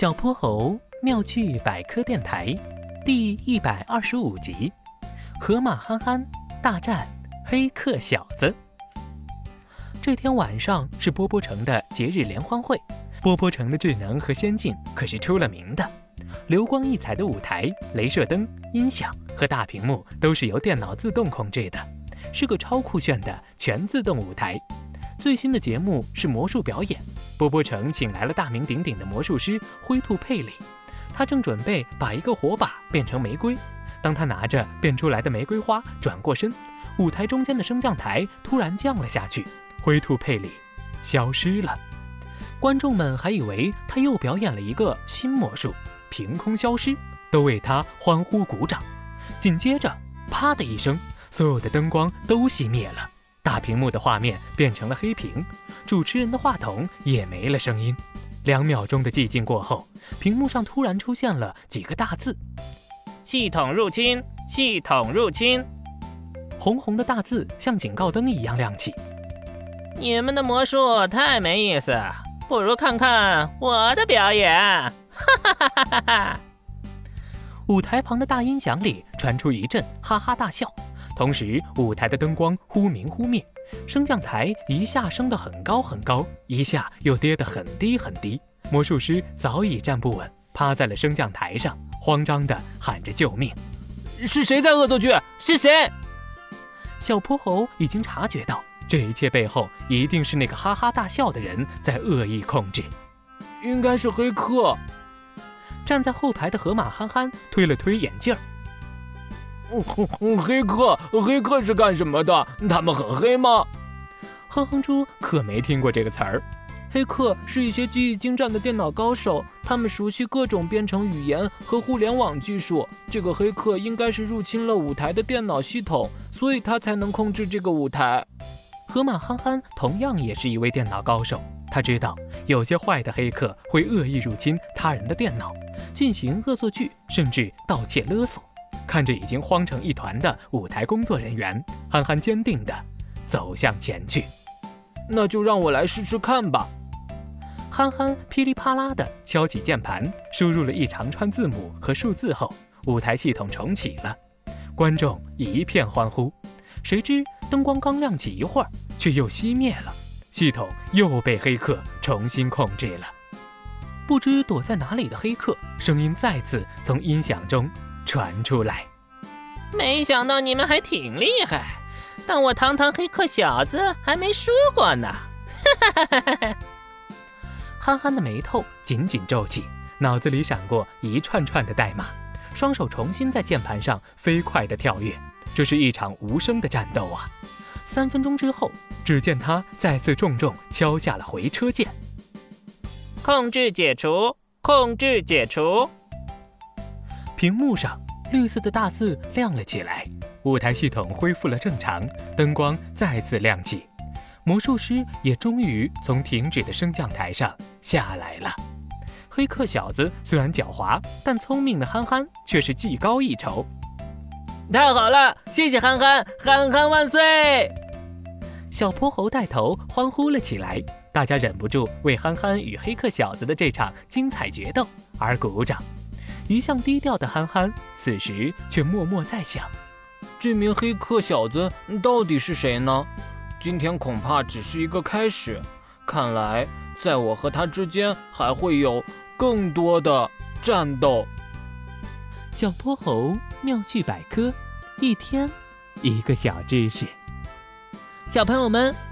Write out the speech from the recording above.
小泼猴妙趣百科电台第一百二十五集：河马憨憨大战黑客小子。这天晚上是波波城的节日联欢会，波波城的智能和先进可是出了名的。流光溢彩的舞台、镭射灯、音响和大屏幕都是由电脑自动控制的，是个超酷炫的全自动舞台。最新的节目是魔术表演，波波城请来了大名鼎鼎的魔术师灰兔佩里，他正准备把一个火把变成玫瑰。当他拿着变出来的玫瑰花转过身，舞台中间的升降台突然降了下去，灰兔佩里消失了。观众们还以为他又表演了一个新魔术，凭空消失，都为他欢呼鼓掌。紧接着，啪的一声，所有的灯光都熄灭了。大屏幕的画面变成了黑屏，主持人的话筒也没了声音。两秒钟的寂静过后，屏幕上突然出现了几个大字：“系统入侵，系统入侵。”红红的大字像警告灯一样亮起。你们的魔术太没意思，不如看看我的表演！哈哈哈哈哈哈！舞台旁的大音响里传出一阵哈哈大笑。同时，舞台的灯光忽明忽灭，升降台一下升得很高很高，一下又跌得很低很低。魔术师早已站不稳，趴在了升降台上，慌张地喊着救命：“是谁在恶作剧？是谁？”小泼猴已经察觉到，这一切背后一定是那个哈哈大笑的人在恶意控制，应该是黑客。站在后排的河马憨憨推了推眼镜儿。黑客，黑客是干什么的？他们很黑吗？哼哼猪可没听过这个词儿。黑客是一些技艺精湛的电脑高手，他们熟悉各种编程语言和互联网技术。这个黑客应该是入侵了舞台的电脑系统，所以他才能控制这个舞台。河马憨憨同样也是一位电脑高手，他知道有些坏的黑客会恶意入侵他人的电脑，进行恶作剧，甚至盗窃勒索。看着已经慌成一团的舞台工作人员，憨憨坚定地走向前去。那就让我来试试看吧。憨憨噼里啪啦地敲起键盘，输入了一长串字母和数字后，舞台系统重启了。观众一片欢呼。谁知灯光刚亮起一会儿，却又熄灭了，系统又被黑客重新控制了。不知躲在哪里的黑客，声音再次从音响中。传出来，没想到你们还挺厉害，但我堂堂黑客小子还没输过呢！哈哈哈哈哈！憨憨的眉头紧紧皱起，脑子里闪过一串串的代码，双手重新在键盘上飞快地跳跃。这是一场无声的战斗啊！三分钟之后，只见他再次重重敲下了回车键，控制解除，控制解除。屏幕上绿色的大字亮了起来，舞台系统恢复了正常，灯光再次亮起，魔术师也终于从停止的升降台上下来了。黑客小子虽然狡猾，但聪明的憨憨却是技高一筹。太好了，谢谢憨憨，憨憨万岁！小泼猴带头欢呼了起来，大家忍不住为憨憨与黑客小子的这场精彩决斗而鼓掌。一向低调的憨憨，此时却默默在想：这名黑客小子到底是谁呢？今天恐怕只是一个开始，看来在我和他之间还会有更多的战斗。小泼猴妙趣百科，一天一个小知识。小朋友们。